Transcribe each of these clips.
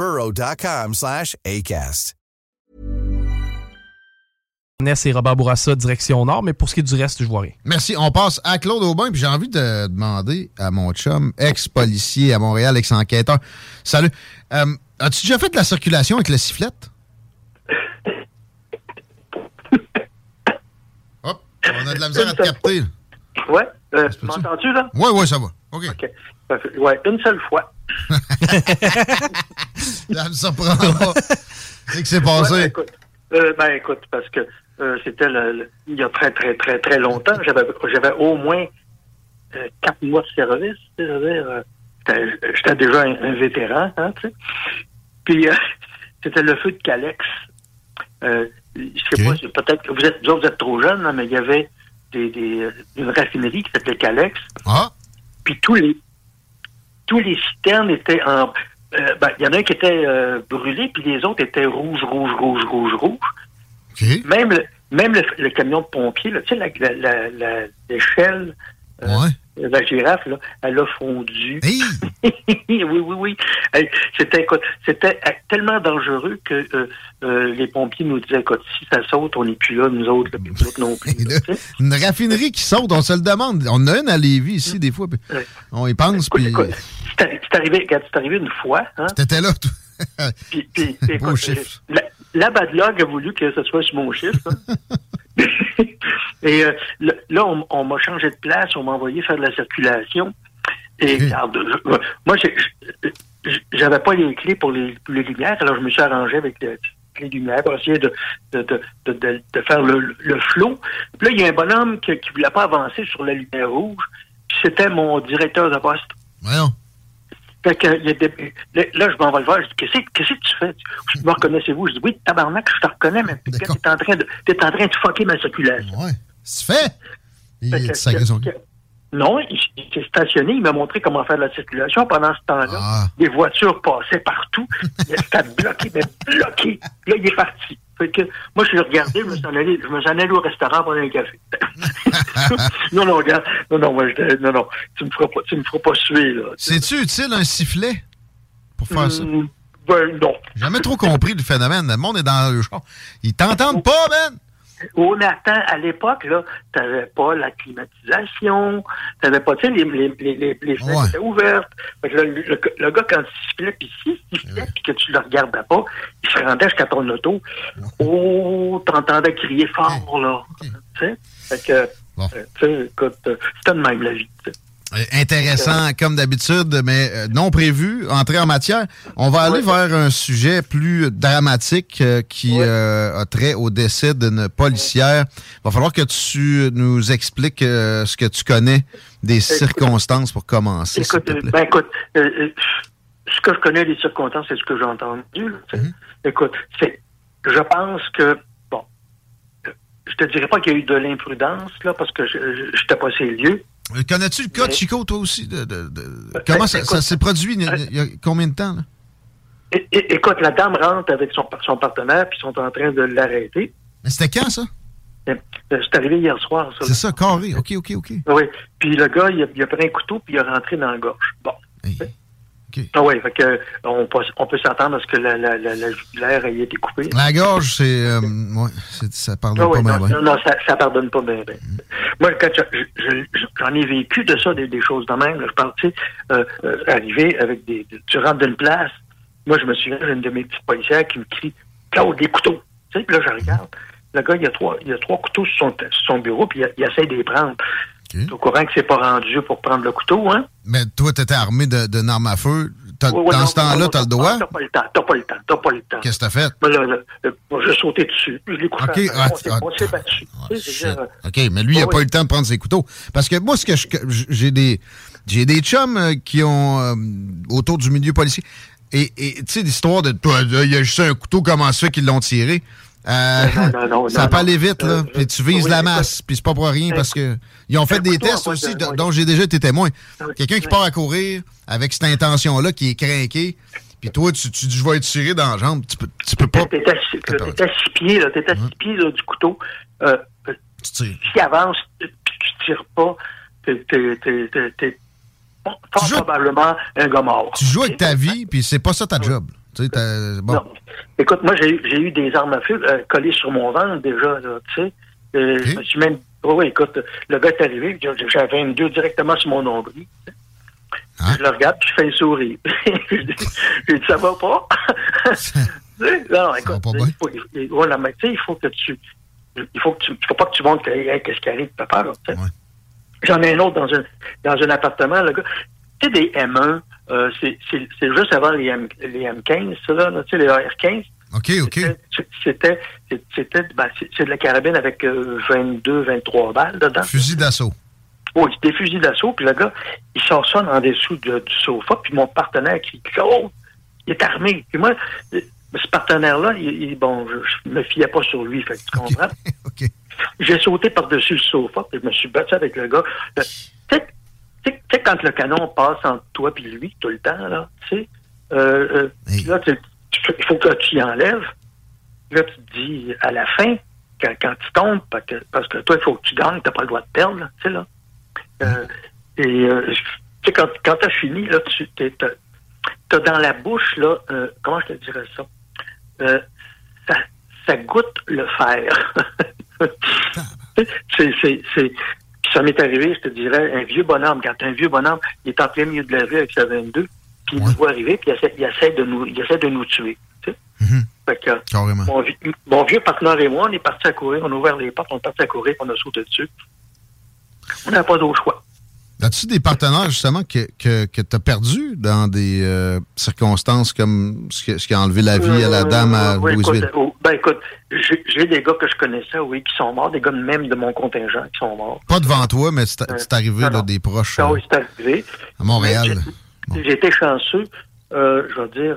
burrow.com slash ACAST. Ness et Robert Bourassa, direction nord, mais pour ce qui est du reste, je vois rien. Merci. On passe à Claude Aubin, puis j'ai envie de demander à mon chum, ex-policier à Montréal, ex-enquêteur. Salut. Euh, As-tu déjà fait de la circulation avec la sifflette? Hop, on a de la misère à te capter. Ouais, euh, m'entends-tu, là? Ouais, ouais, ça va. OK. OK. Parfait. Ouais, une seule fois. Ça me surprend pas. Qu'est-ce qui s'est passé? Ouais, écoute, euh, ben, écoute, parce que euh, c'était il y a très, très, très, très longtemps. J'avais au moins euh, quatre mois de service. C'est-à-dire, j'étais- déjà un, un vétéran, hein, tu sais. Puis, c'était le feu de Calex. Euh, je sais pas, peut-être que vous êtes, vous autres, vous êtes trop jeunes, hein, mais il y avait des, des, une raffinerie qui s'appelait Calex. Ah. Puis tous les tous les citernes étaient en euh, ben, il y en a un qui était euh, brûlé, puis les autres étaient rouges, rouges, rouges, rouges, rouges. Même le, même le, le camion de pompier, là, tu sais, la- la- euh, la girafe, là, elle a fondu. oui, oui, oui. C'était, écoute, c'était tellement dangereux que euh, euh, les pompiers nous disaient, écoute, si ça saute, on n'est plus là, nous autres, là, puis vous autres non plus. là. Une raffinerie qui saute, on se le demande. On a une à Lévis ici, des fois. puis Ouais. On y pense, puis... C'est arri- c'est arrivé, une fois, hein, T'étais là, toi. Puis, puis, Beau écoute, chiffre. La, la a voulu que ce soit sur mon chiffre. hein. Et euh, là, on, on m'a changé de place, on m'a envoyé faire de la circulation. Et regarde, je- moi, j'ai- j'ai- j'avais pas les clés pour les, lumières, alors je me suis arrangé avec les, les lumières pour essayer de, de, de, de, de- de faire le, le flot. Puis là, il y a un bonhomme qui, qui voulait pas avancer sur la lumière rouge. C'était mon directeur de poste. Voyons. Fait que, il y a des- là, je m'en vais le voir. Je dis, qu'est-ce que tu fais? Je me reconnaissez-vous? Je dis, oui, tabarnak, je te reconnais, mais t'es en train de, t'es en train de fucker ma circulation. Ouais. Tu fais? Il Fait que- que- Non, il, il s'est stationné, il m'a montré comment faire de la circulation. Pendant ce temps-là, Ah. les voitures passaient partout. C'était bloqué, mais bloqué. Là, il est parti. Fait que, moi, je l'ai regardé, je me suis en allé, je me suis en allé au restaurant prendre un café. non, non, regarde. Non, non, moi, je- non, non. Tu me feras pas, tu me feras pas suer, là. C'est-tu utile un sifflet pour faire ça? Hmm, ben, non. J'ai jamais trop compris le phénomène. Le monde est dans le char. Ils t'entendent pas, man! Oh, attends, à l'époque, là, t'avais pas la climatisation, t'avais pas, tu sais, les, les, les, fenêtres Ouais. étaient ouvertes. Le, le- le gars, quand il sifflait, puis s'il sifflait, puis que tu le regardais pas, il se rendait jusqu'à ton auto. Oh, t'entendais crier fort, là. Tu sais? Fait que, euh, tu sais, écoute, euh, c'était de même la vie, Intéressant, comme d'habitude, mais euh, non prévu. Entrée en matière. On va aller vers un sujet plus dramatique euh, qui euh, a trait au décès d'une policière. va falloir que tu nous expliques euh, ce que tu connais des circonstances pour commencer. Écoute, te euh, plaît. ben écoute, euh, euh, ce que je connais des circonstances, c'est ce que j'ai entendu. là. Mhm. Écoute, c'est, je pense que, bon, euh, je te dirais pas qu'il y a eu de l'imprudence, là, parce que je n'étais pas ces lieux. Euh, Connais-tu le cas de Chico, toi aussi? de- de- de- Comment ça, s'est produit il y a, il y a combien de temps? Là? É- é- écoute, la dame rentre avec son, son partenaire, puis ils sont en train de l'arrêter. Mais c'était quand, ça? Euh, C'est arrivé hier soir, ça. C'est ça, carré. OK, OK, OK. Oui. Puis le gars, il a, il a pris un couteau, puis il a rentré dans la gorge. Bon. Ah oui, fait que on peut, on peut s'attendre à ce que la, la, la, la jugulaire ait été coupée. La gorge, c'est... euh, ouais, ça pardonne Ah oui, pas non, bien. non, non, ça, ça pardonne pas bien. bien. Moi, quand je- je- je- j'en ai vécu de ça, des, des choses de même. là. Je parle, tu sais, euh, euh, arriver avec des... Tu rentres d'une place. Moi, je me souviens, j'ai une de mes petites policières qui me crie Claude, des couteaux. Tu sais, puis là, je regarde. Le gars, il y a trois, il y a trois couteaux sur son, bureau, puis il, essaie de les prendre. Tu es au courant que c'est pas rendu pour prendre le couteau, hein? Mais toi, tu étais armé d'une arme à feu. dans ce temps-là, tu as le droit? T'as pas le temps, t'as pas le temps, t'as pas le temps. Qu'est-ce que t'as fait? Ben là, là, j'ai sauté dessus. Je l'ai couché. OK, ah, on s'est battu. OK, mais lui, il n'a pas eu le temps de prendre ses couteaux. Parce que moi, ce que j'ai des j'ai des chums euh, qui ont euh, autour du milieu policier. Et tu sais, l'histoire de il y a juste un couteau, comment ça qu'ils l'ont tiré? Euh, non, non, ça peut aller vite, là. puis tu vises la masse, puis c'est pas pour rien, parce que ils ont fait des tests aussi, dont j'ai déjà été témoin. Quelqu'un qui part à courir avec cette intention-là, qui est craqué, puis toi, tu, tu dis, je vais être tiré dans la jambe, tu peux, tu peux pas... T'es à, six pieds, là, t'es à six pieds, là, du couteau. Euh, tu tires. Si avance, puis tu tires pas, t'es probablement un gars mort. Tu joues avec ta vie, puis c'est pas ça ta job. Tu sais, bon. Non. Écoute, moi, j'ai eu des armes à feu euh, collées sur mon ventre déjà, tu sais. Euh, Je me suis même... oui, écoute, le gars est arrivé, j'avais une deux directement sur mon nombril. Hein? Je le regarde, puis je fais un sourire. J'ai dit, ça va pas? non, écoute, il faut, il, voilà, mais, il faut que tu... Il faut que tu... faut pas que tu montres qu'est-ce qui arrive, sais. J'en ai un autre dans un, dans un appartement, le gars. Tu sais, des M1, euh, c'est juste avant les, M, les M15, ça, là, tu sais, les AR-15. OK, OK. C'était, c'était, ben, c'est de la carabine avec 22, euh, 23 balles dedans. Fusil d'assaut. Oui, des fusils d'assaut. Puis le gars, il sort ça en dessous du sofa. Puis mon partenaire qui oh, il est armé. Puis moi, ce partenaire-là, il, bon, je, me fiais pas sur lui, fait que tu comprends? OK. J'ai sauté par-dessus le sofa, puis je me suis battu avec le gars. Tu sais, quand le canon passe entre toi et lui tout le temps, là, tu sais, euh, euh là, il faut que tu y enlèves. Là, tu te dis, à la fin, quand, quand tu tombes, parce que, parce que toi, il faut que tu gagnes, t'as pas le droit de perdre, tu sais, là. Euh, et, euh, tu sais, quand, quand t'as fini, là, tu t'as dans la bouche, là, euh, comment je te dirais ça? ça, ça goûte le fer. c'est, c'est, ça m'est arrivé, je te dirais, un vieux bonhomme. Quand un vieux bonhomme, il est en plein milieu de la rue avec sa 22, puis il nous voit arriver, puis il essaie, de nous, il essaie de nous tuer. Tu sais? Mm-hmm. fait que, mon, vieux partenaire et moi, on est partis à courir, on a ouvert les portes, on est partis à courir, on a sauté dessus. On n'a pas d'autre choix. As-tu des partenaires, justement, que, que, que tu as perdu dans des euh, circonstances comme ce, qui a enlevé la vie à la dame à oui, Louisville? Écoute, oh, ben écoute, j'ai des gars que je connaissais, oui, qui sont morts, des gars même de mon contingent qui sont morts. Pas devant toi, mais c'est euh, arrivé, là, des proches. Ah, oui, c'est arrivé. À Montréal. J'ai été chanceux, euh, je veux dire,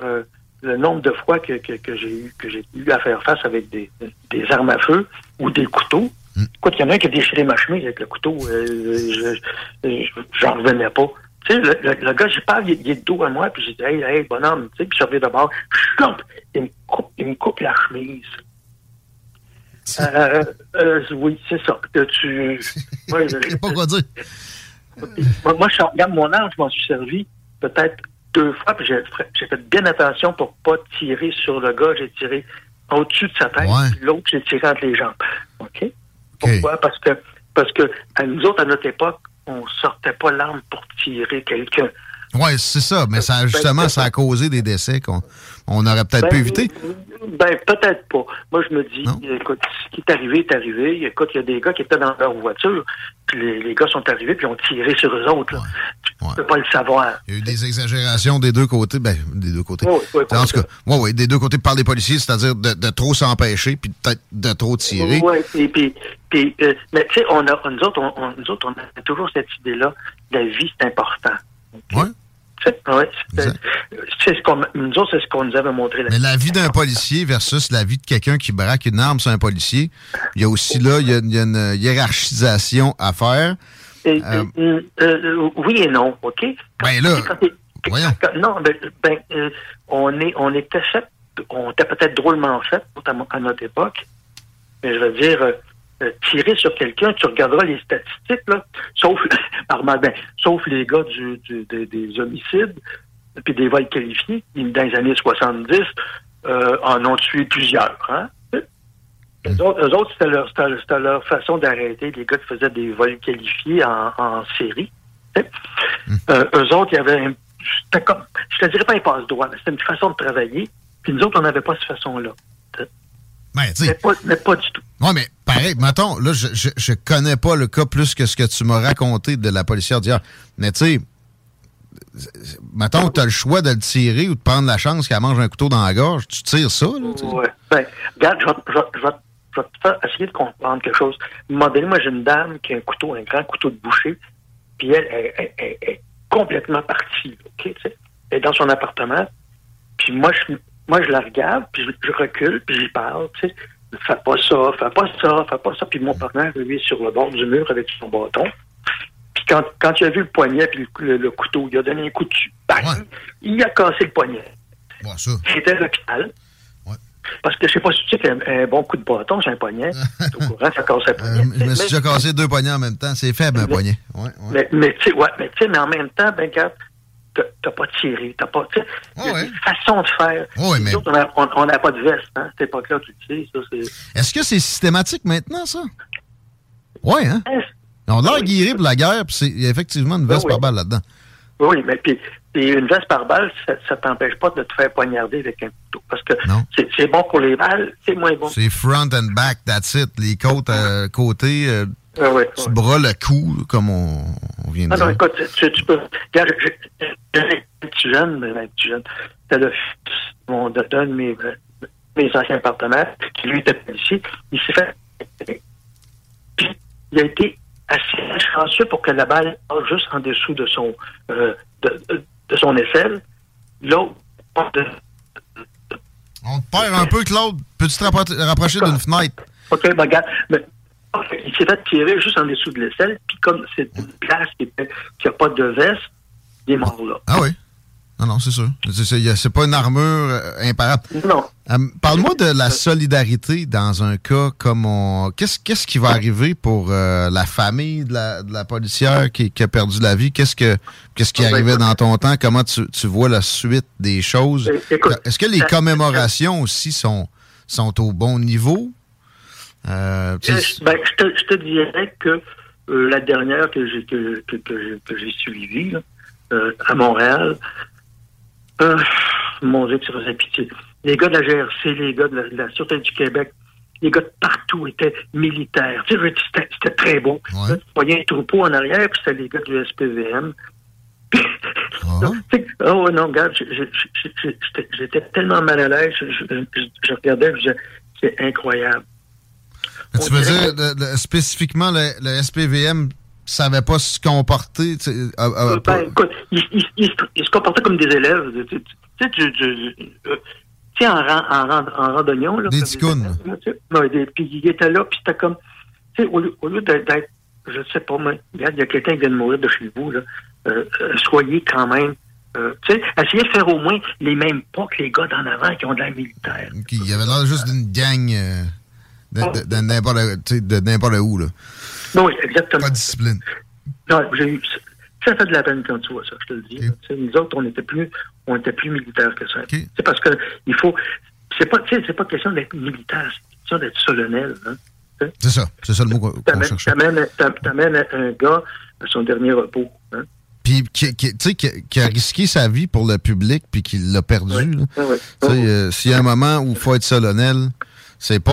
le nombre de fois que, que, que j'ai eu, que j'ai eu à faire face avec des, des armes à feu ou des couteaux, Écoute, il y en a un qui a déchiré ma chemise avec le couteau. Euh, J'en revenais pas. Tu sais, le, le, gars, j'ai pas, il, il, est de dos à moi, puis j'ai dit, hey, hey, bonhomme, tu sais, puis je reviens d'abord. Il me coupe, il me coupe la chemise. Euh, euh, oui, c'est ça. Tu, ouais, pas quoi dire. Moi, je regarde mon âge, je m'en suis servi peut-être deux fois, puis j'ai fait bien attention pour pas tirer sur le gars. J'ai tiré au-dessus de sa tête, l'autre, j'ai tiré entre les jambes. OK? Pourquoi? Parce que, parce que nous autres, à notre époque, on sortait pas l'arme pour tirer quelqu'un. Oui, c'est ça, mais ça, justement, ça a causé des décès qu'on on aurait peut-être pu ben, éviter. Ben, peut-être pas. Moi, je me dis, écoute, ce qui est arrivé est arrivé. Écoute, il y a des gars qui étaient dans leur voiture, puis les, gars sont arrivés, puis ont tiré sur eux autres. Tu ne peux pas le savoir. Il y a eu des exagérations des deux côtés. Ben, des deux côtés. en tout cas, oui, oui, des deux côtés par les policiers, c'est-à-dire de, trop s'empêcher, puis peut-être de trop tirer. Oui, et puis, puis euh, mais tu sais, on a, nous, autres, on, nous autres, on a toujours cette idée-là, la vie, c'est important. Oui. C'est ce qu'on nous autres, c'est ce qu'on nous avait montré. Mais la vie d'un policier versus la vie de quelqu'un qui braque une arme sur un policier, il y a aussi là, il y a, une hiérarchisation à faire. Euh, euh, oui et non, OK? Ben là, voyons. non, ben, ben euh, on, est, on était fait, on était peut-être drôlement fait, notamment à notre époque, mais je veux dire, euh, tirer sur quelqu'un, tu regarderas les statistiques, là, sauf, ben, sauf les gars des, homicides, puis des vols qualifiés, dans les années 70, euh, en ont tué plusieurs. Hein? Eux autres, c'était leur, leur, façon d'arrêter les gars qui faisaient des vols qualifiés en, série. Euh, eux autres, il y avait un, comme, je te dirais pas un passe-droit, mais c'était une façon de travailler. Puis nous autres, on n'avait pas cette façon-là. Ben, mais, pas, mais pas du tout. Oui, mais pareil, mettons, là, je, je, je, connais pas le cas plus que ce que tu m'as raconté de la policière d'hier. Mais tu sais, mettons tu as le choix de le tirer ou de prendre la chance qu'elle mange un couteau dans la gorge, tu tires ça, là? Oui. Ben, regarde, je vais, je, vais, faire essayer de comprendre quelque chose. Modèle, moi, j'ai une dame qui a un couteau, un grand couteau de boucher, puis elle, est complètement partie, OK, Elle est dans son appartement, puis moi, je, moi, je la regarde, puis je, recule, puis j'y parle, tu sais. Fais pas ça, fais pas ça, fais pas ça. Puis mon partenaire, lui, est sur le bord du mur avec son bâton. Puis quand, quand il a vu le poignet puis le, couteau, il a donné un coup dessus. Bang! Il a cassé le poignet. C'était l'hôpital. Parce que je sais pas si tu sais qu'un bon coup de bâton, c'est un poignet. au courant, ça casse un poignet. Euh, je me suis déjà cassé deux poignets en même temps. C'est faible, un poignet. Ouais, ouais. Mais, mais tu sais, ouais, mais, mais en même temps, ben, regarde, t'as pas tiré, t'as pas, tu sais, oh, ouais. façon de faire. Oh, mais... on n'a pas de veste, hein, cette époque-là, tu sais, ça, c'est... Est-ce que c'est systématique maintenant, ça? Oui, hein? On a l'air guéri pour la guerre, puis il y a effectivement une veste par balle là-dedans. Oui, mais puis, une veste par balle, ça, ne t'empêche pas de te faire poignarder avec un couteau. Parce que c'est bon pour les balles, c'est moins bon. C'est front and back, that's it. Les côtes à côté, euh, ah ouais, tu bras le cou, comme on, vient de ah dire. Non, écoute, tu, tu peux. Regarde, un petit jeune, mais petit jeune. C'était le fils d'un de mes, mes anciens partenaires, qui lui était policier. Il s'est fait. Puis, il a été assez chanceux pour que la balle passe juste en dessous de son, euh, de, de, son aisselle. L'autre, de, on te perd un peu, Claude. Peux-tu te rapprocher d'une fenêtre? OK, ben, regarde. Mais, il s'est fait tirer juste en dessous de l'aisselle, puis comme c'est une place qui n'a pas de veste, il est mort là. Ah oui? Non, non, c'est sûr. C'est pas une armure euh, imparable. Non. Euh, parle-moi de la solidarité dans un cas comme on. Qu'est-ce qui va arriver pour euh, la famille de la, de la policière qui, qui, a perdu la vie? Qu'est-ce que qu'est-ce qui arrivait dans ton temps? Comment tu, tu vois la suite des choses? Est-ce que les commémorations aussi sont, sont au bon niveau? Euh, ben, je, te, je, te, dirais que la dernière que j'ai que, que, que j'ai suivie à Montréal, euh, mon Dieu, que ça faisait pitié. Les gars de la GRC, les gars de la, Sûreté du Québec, les gars de partout étaient militaires. Tu sais, c'était très beau. Ouais. Il voyait un troupeau en arrière, puis c'était les gars du SPVM. Ah. oh non, regarde, j'étais tellement mal à l'aise, je, regardais, je disais, c'est incroyable. Tu veux dire, spécifiquement, le, le SPVM savait pas se comporter. Euh, ben, écoute, ils, il, il, se comportaient comme des élèves. Tu sais, tu, tu, tu, en, en, en, en randonnion. Là, des ticounes. Puis il était là, puis c'était comme, tu sais, au, au lieu d'être, je sais pas, moi, regarde, il y a quelqu'un qui vient de mourir de chez vous, là, euh, euh, soyez quand même euh, tu sais, essayez de faire au moins les mêmes pas que les gars d'en avant qui ont de la militaire. il y avait l'air juste d'une gang euh, de n'importe où, là. Oui, exactement. Pas de discipline. Non, j'ai. Ça fait de la peine quand tu vois ça, je te le dis. Nous autres, on était plus, on était plus militaires que ça. C'est parce que il faut. C'est pas, c'est pas question d'être militaire, c'est question d'être solennel. Hein? C'est ça, c'est ça le mot qu'on cherche. T'amènes un gars à son dernier repos. Hein? Puis, qui, qui, qui, qui, a risqué sa vie pour le public, puis qui l'a perdu. Ah oui. Euh, S'il y a un moment où il faut être solennel, c'est pas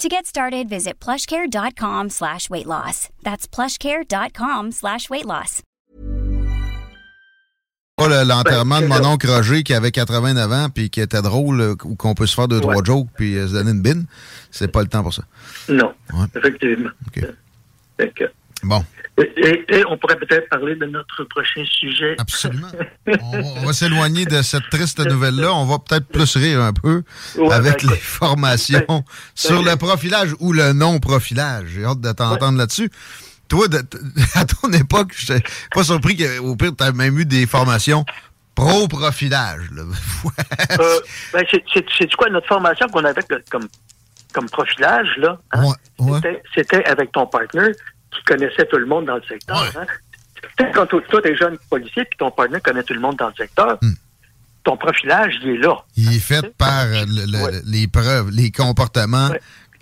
To get started, visit plushcare.com slash weight loss. That's plushcare.com slash weight loss. L'enterrement de mon oncle Roger qui avait 89 ans puis qui était drôle, euh, ou qu'on peut se faire deux, trois jokes puis euh, se donner une bine, c'est pas le temps pour ça. Non, effectivement. Bon. Et, on pourrait peut-être parler de notre prochain sujet. Absolument. on, va, s'éloigner de cette triste nouvelle-là. On va peut-être plus rire un peu avec ben, les formations ben, sur ben, le profilage ou le non-profilage. J'ai hâte de t'entendre là-dessus. Toi, à ton époque, je suis pas surpris qu'au pire, tu as même eu des formations pro-profilage. euh, c'est quoi notre formation qu'on avait comme, comme profilage, là? Hein? C'était avec ton partner qui connaissait tout le monde dans le secteur. Hein? Quand toi, t'es jeune policier puis ton partner connaît tout le monde dans le secteur, hmm. ton profilage, il est là. Il est fait par les preuves, les comportements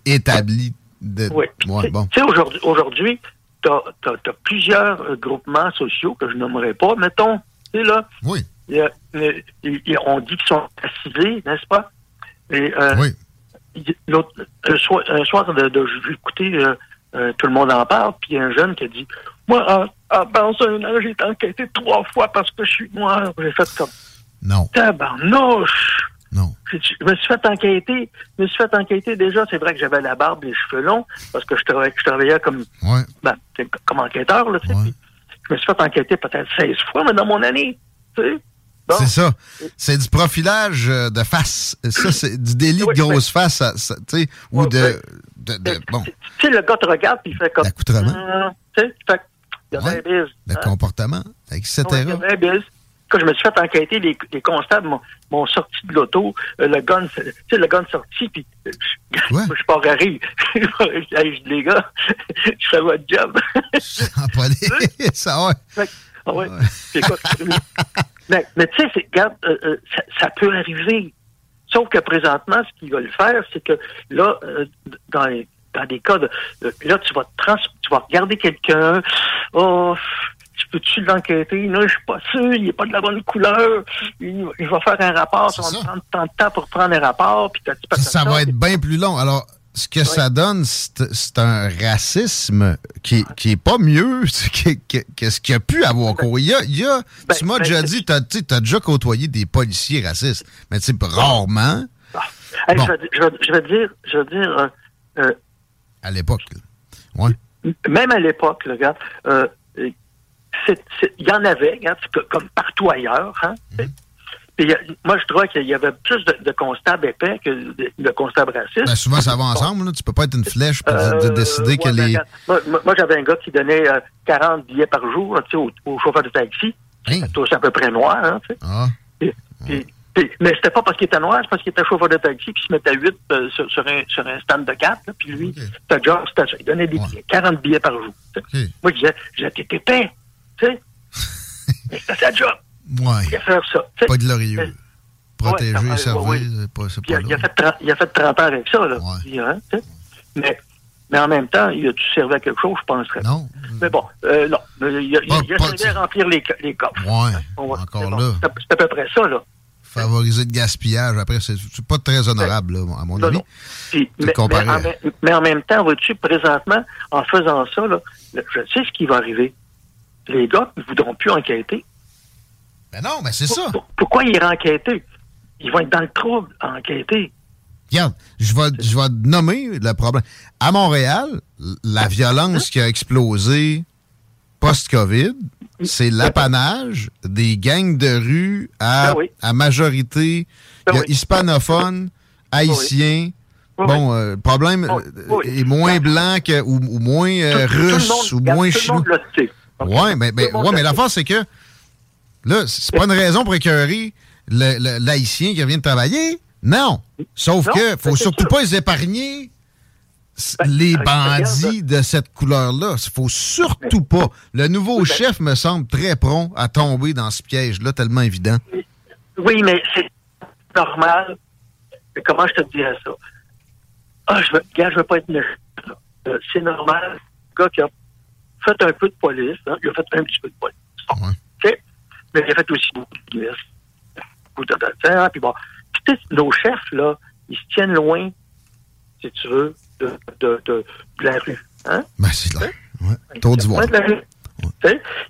établis. De... bon. Tu sais, aujourd'hui, aujourd'hui tu as, plusieurs euh, groupements sociaux que je nommerai pas. Mettons, tu sais, là, oui. on dit qu'ils sont assisés, n'est-ce pas? Et, euh, oui. un soir, un soir de, de, euh, euh, tout le monde en parle, puis il y a un jeune qui a dit Moi, en, en un an, j'ai été enquêté trois fois parce que je suis noir. J'ai fait comme Non. Tabarnouche! Non. Je, me suis fait enquêter. Je me suis fait enquêter déjà. C'est vrai que j'avais la barbe, les cheveux longs, parce que je travaillais, je travaillais comme, ben, comme enquêteur. Là, je me suis fait enquêter peut-être 16 fois, mais dans mon année. Tu sais? C'est ça. C'est du profilage euh, de face. Ça, c'est du délit de grosse face, tu sais, ou de, bon. Tu sais, le gars te regarde puis il fait comme. L'accoutrement. Euh, tu sais, fait il y a ouais, bise. Le hein? comportement, etc. il y a bise. Quand je me suis fait enquêter, les, les constables m'ont sorti de l'auto, euh, le gun, tu sais, le gun sorti, puis euh, ouais. je pars à rire. les gars, je fais votre job. Police, ça ouais. Ah ouais. mais, mais tu sais, regarde, euh, ça, ça, peut arriver. Sauf que présentement, ce qu'ils veulent faire, c'est que là, euh, dans, dans des cas de. là, tu vas, trans, tu vas regarder quelqu'un. Oh, tu peux-tu l'enquêter? Là, je suis pas sûr, il n'est pas de la bonne couleur. Il, va faire un rapport, ça va prendre tant de temps pour prendre un rapport. Puis ça, ça va être bien plus long. Alors, ce que ça donne, c'est un racisme qui, qui est pas mieux que, ce qu'il a pu avoir ben, Il y a, il y a ben, tu m'as ben, déjà dit, tu as, déjà côtoyé des policiers racistes, mais tu sais, rarement. Ah. je, vais, dire, je dire. Euh, euh, à l'époque, ouais. Même à l'époque, regarde, euh, il y en avait, regarde, comme partout ailleurs, hein, moi, je crois qu'il y avait plus de, constables épais que de, constables racistes. Ben, souvent, ça va ensemble. Là. Tu peux pas être une flèche pour euh, décider que les... moi, j'avais un gars qui donnait 40 euh, billets par jour au, au, chauffeur de taxi. Hein? C'est à peu près noir. Hein, ah. mais c'était pas parce qu'il était noir, c'est parce qu'il était chauffeur de taxi puis il se mettait à 8 euh, sur, un, sur, un, stand de 4. puis lui, okay. ça. Il donnait des billets, 40 billets par jour. Moi, je disais, j'étais épais. Tu sais. mais c'était sa job. Ouais. Il a fait ça. Pas. Protéger, ouais, servir, c'est pas, pas il, a, il, a fait 30, il a fait 30 ans avec ça. Là. Hein, mais, mais en même temps, il a-tu servi à quelque chose, je penserais. Non. Mais bon, euh, non. Il a, il a servi à remplir les, les coffres. Hein, encore là. C'est à peu près ça, là. Favoriser le gaspillage. Après, c'est pas très honorable, là, à mon non, avis. Non. Puis, mais, mais, en, mais, en, même temps, vois-tu, présentement, en faisant ça, là, je sais ce qui va arriver. Les gars ne voudront plus enquêter. Ben non, mais c'est ça. Pourquoi ils enquêter? Ils vont être dans le trouble à enquêter. Regarde, je vais, je vais nommer le problème. À Montréal, la violence qui a explosé post-COVID, c'est l'apanage des gangs de rue à, ben à majorité ben hispanophone, haïtien. Bon, euh, le problème euh, est moins blanc que, ou, moins euh, russe ou moins chinois. Oui, mais, mais, ouais, mais l'affaire, c'est que Là, c'est pas une raison pour écœurer l'haïtien qui vient de travailler. Non. Sauf que faut surtout pas les épargner ben, les bandits de cette couleur-là. Il faut surtout pas. Le nouveau ben chef me semble très prompt à tomber dans ce piège-là, tellement évident. Oui, mais c'est normal. Comment je te dirais ça? Ah, je veux, je veux pas être méchant. Euh, c'est normal. Le gars qui a fait un peu de police, hein, il a fait un petit peu de police. Ouais mais il a fait aussi beaucoup de beaucoup de puis bon. Puis, nos chefs, là, ils se tiennent loin, si tu veux, de, de, de, la rue. Hein? Ben, c'est là. Ouais. Tour d'Ivoire.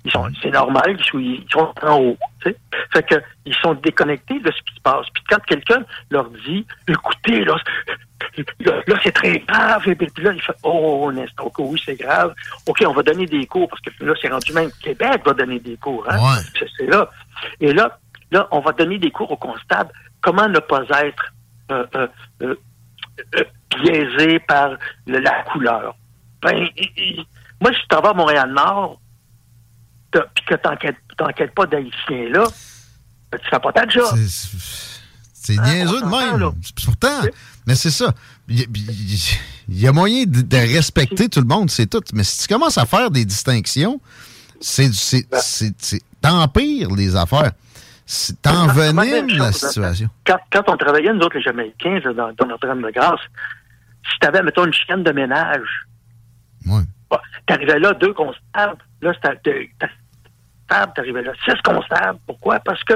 Ils sont, c'est normal, ils sont, en haut. T'sais. Fait que, ils sont déconnectés de ce qui se passe. Puis quand quelqu'un leur dit, écoutez, là, là, c'est très grave. Et puis là, il fait, oh, un instant, OK, oui, c'est grave. OK, on va donner des cours, parce que là, c'est rendu même Québec va donner des cours. Hein? Ouais. C'est là. Et là, là, on va donner des cours aux constables. Comment ne pas être euh, euh, euh, biaisé par le, la couleur? Ben, moi, tu vas à Montréal-Nord, puis que tu n'enquêtes pas d'Haïtiens là, ben, tu fais pas ta job. C'est niaiseux de même. Pourtant, mais c'est ça. Il y, a moyen de, respecter tout le monde, c'est tout. Mais si tu commences à faire des distinctions, c'est t'empires les affaires. T'envenimes la situation. Quand, quand, on travaillait, nous autres, les Jamaïcains, dans, dans Notre-Dame-de-Grâce, si tu avais, mettons, une chienne de ménage, ouais. bah, tu arrivais là, deux constables, là, tu arrivais là, six constables. Pourquoi? Parce que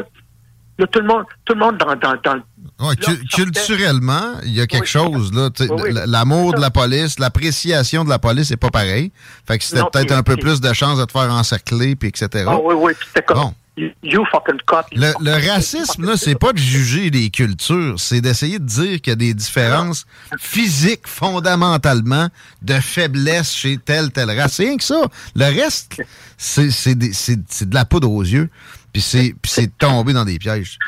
Là, tout le monde, tout le monde dans, dans, dans ouais, culturellement, il y a quelque chose là. L'amour de la police, l'appréciation de la police, c'est pas pareil. Fait que c'était peut-être un peu plus de chance de te faire encercler, puis etc. Ah oui, oui, c'était comme. Bon. You fucking cop. Le, le racisme, là, c'est pas de juger les cultures, c'est d'essayer de dire qu'il y a des différences physiques fondamentalement de faiblesse chez telle, telle race. C'est rien que ça. Le reste, c'est de la poudre aux yeux. Puis c'est tombé dans des pièges.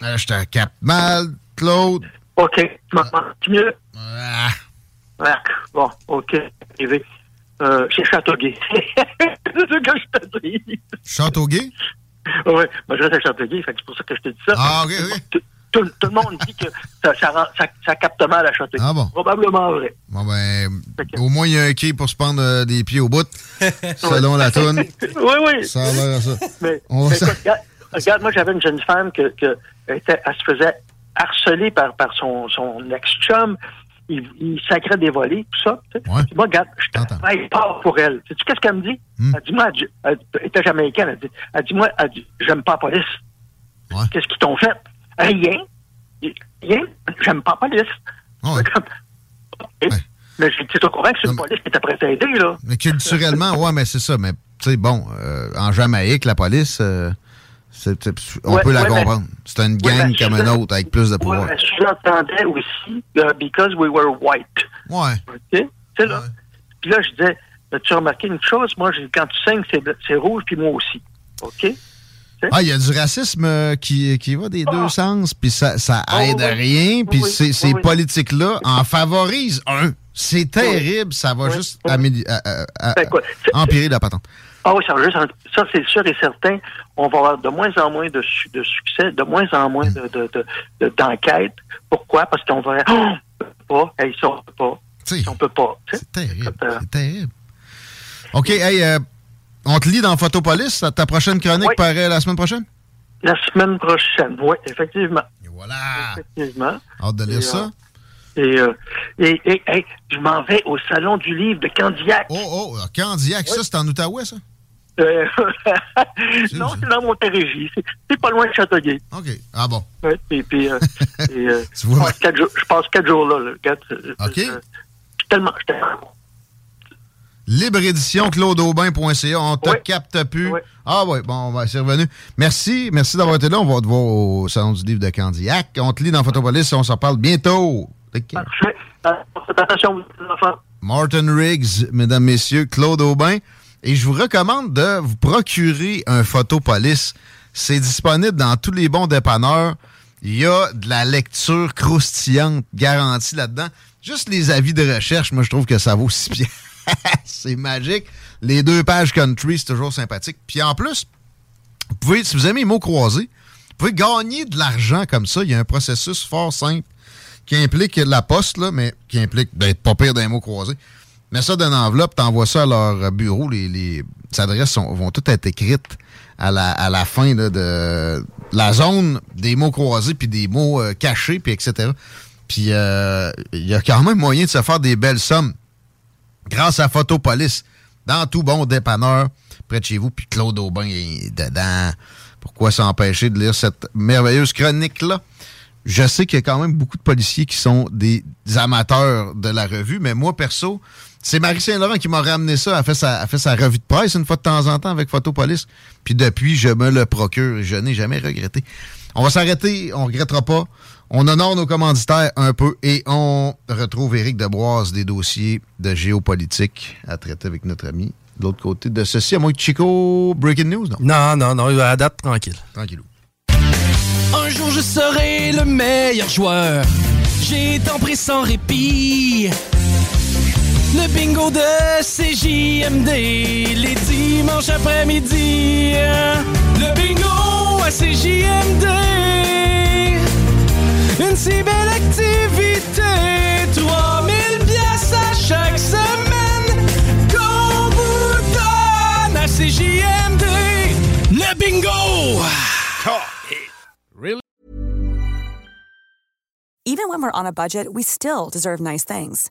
je te capte mal, Claude. OK. Tu m'entends mieux? Ah. ah. Bon, OK. Euh, c'est Châteauguay. c'est ce que je te dis. Châteauguay? Oui, moi je reste à Châteauguay, c'est pour ça que je te dis ça. Ah, oui. Tout, tout, le monde dit que ça, ça, ça, ça capte mal à Châteauguay. Ah bon? Probablement vrai. Bon, ben, au moins, il y a un quai pour se prendre euh, des pieds au bout, selon la tonne. oui, oui. Ça a l'air à ça. Mais, mais regarde, regarde, moi, j'avais une jeune femme que, que elle, était, elle se faisait harceler par, par son, son ex-chum il, il sacrait des volets, tout ça. Moi, regarde, je travaille pas pour elle. Sais-tu qu'est-ce qu'elle me dit? Hmm. Elle dit, moi, elle, était jamaïcaine, elle dit, elle dit moi, elle dit, j'aime pas la police. Ouais. Qu'est-ce qu'ils t'ont fait? Rien. Rien. J'aime pas la police. Ouais. Okay. Ouais. Mais suis au courant que c'est une police qui était prête à aider, là. Mais culturellement, ouais, mais c'est ça. Mais, tu sais, bon, euh, en Jamaïque, la police... Euh on ouais, peut la ouais, comprendre. C'est une gang comme une autre avec plus de pouvoir. Ouais, je l'entendais aussi, uh, because we were white. Ouais. OK? Tu là? Puis là, je disais, as-tu remarqué une chose? Moi, quand tu saignes, c'est rouge, puis moi aussi. OK? Ah, il y a du racisme euh, qui, qui va des ah. deux sens, puis ça, ça Ah, aide à rien, puis ces, politiques-là en favorisent un. C'est terrible, ça va juste améli- à, à, à, Ben, quoi, c'est- empirer la patente. Ah oui, ça, ça, c'est sûr et certain. On va avoir de moins en moins de, su- de succès, de moins en moins de, de, de- de- d'enquêtes. Pourquoi? Parce qu'on va... Oh, on peut pas. Hey, ça, on peut pas. T'sais, On peut pas. C'est terrible. Euh, C'est terrible. OK, hey, euh, on te lit dans Photopolis. Ta prochaine chronique Oui. paraît la semaine prochaine? La semaine prochaine, oui, effectivement. Et voilà. Effectivement. Hâte de lire Et, ça. Et, euh, et, et, hey, je m'en vais au Salon du livre de Candiac. Oh, oh, Candiac, ça, c'est en Outaouais, ça? Euh, non, c'est dans Montérégie. C'est, pas loin de Châteauguay. OK. Ah bon. Ouais, et puis, euh, et, euh, Tu vois, je, passe quatre jours, quatre là. là. Euh, OK. euh, je suis tellement, tellement- Libre édition, claudeaubin.ca. On te Ouais. capte plus. Ouais. Ah oui, bon, ben, c'est revenu. Merci. Merci d'avoir été là. On va te voir au Salon du livre de Candiac. On te lit dans Photopolis. On s'en parle bientôt. Parfait. Euh, attention, enfants. Martin Riggs, mesdames, messieurs, Claude Aubin. Et je vous recommande de vous procurer un Photopolis. C'est disponible dans tous les bons dépanneurs. Il y a de la lecture croustillante garantie là-dedans. Juste les avis de recherche, moi, je trouve que ça vaut six pieds. c'est magique. Les deux pages country, c'est toujours sympathique. Puis en plus, vous pouvez, si vous aimez les mots croisés, vous pouvez gagner de l'argent comme ça. Il y a un processus fort simple qui implique la poste, là, mais qui implique d'être pas pire d'un mot croisé. Mets ça dans une enveloppe, t'envoies ça à leur bureau. Les, les adresses vont toutes être écrites à la, à la fin de la zone des mots croisés, puis des mots euh, cachés, puis etc. Puis euh, il y a quand même moyen de se faire des belles sommes grâce à Photopolis, dans tout bon dépanneur près de chez vous. Puis Claude Aubin est dedans. Pourquoi s'empêcher de lire cette merveilleuse chronique-là? Je sais qu'il y a quand même beaucoup de policiers qui sont des amateurs de la revue, mais moi, perso, c'est Marie Saint-Laurent qui m'a ramené ça. Elle a fait, sa, elle a fait sa revue de presse une fois de temps en temps avec Photopolis. Puis depuis, je me le procure et je n'ai jamais regretté. On va s'arrêter, on regrettera pas. On honore nos commanditaires un peu et on retrouve Éric Deboise des dossiers de géopolitique à traiter avec notre ami. De l'autre côté de ceci, à moins que Chico, breaking news, non? Non, non, non, à date, tranquille. Tranquillou. Un jour, je serai le meilleur joueur. J'ai tant pris sans répit. Le bingo de CJMD, les dimanches après-midi. Le bingo à CJMD. Une si belle activité, 3000 pièces à chaque semaine qu'on vous donne à CJMD. Le bingo! Even when we're on a budget, we still deserve nice things.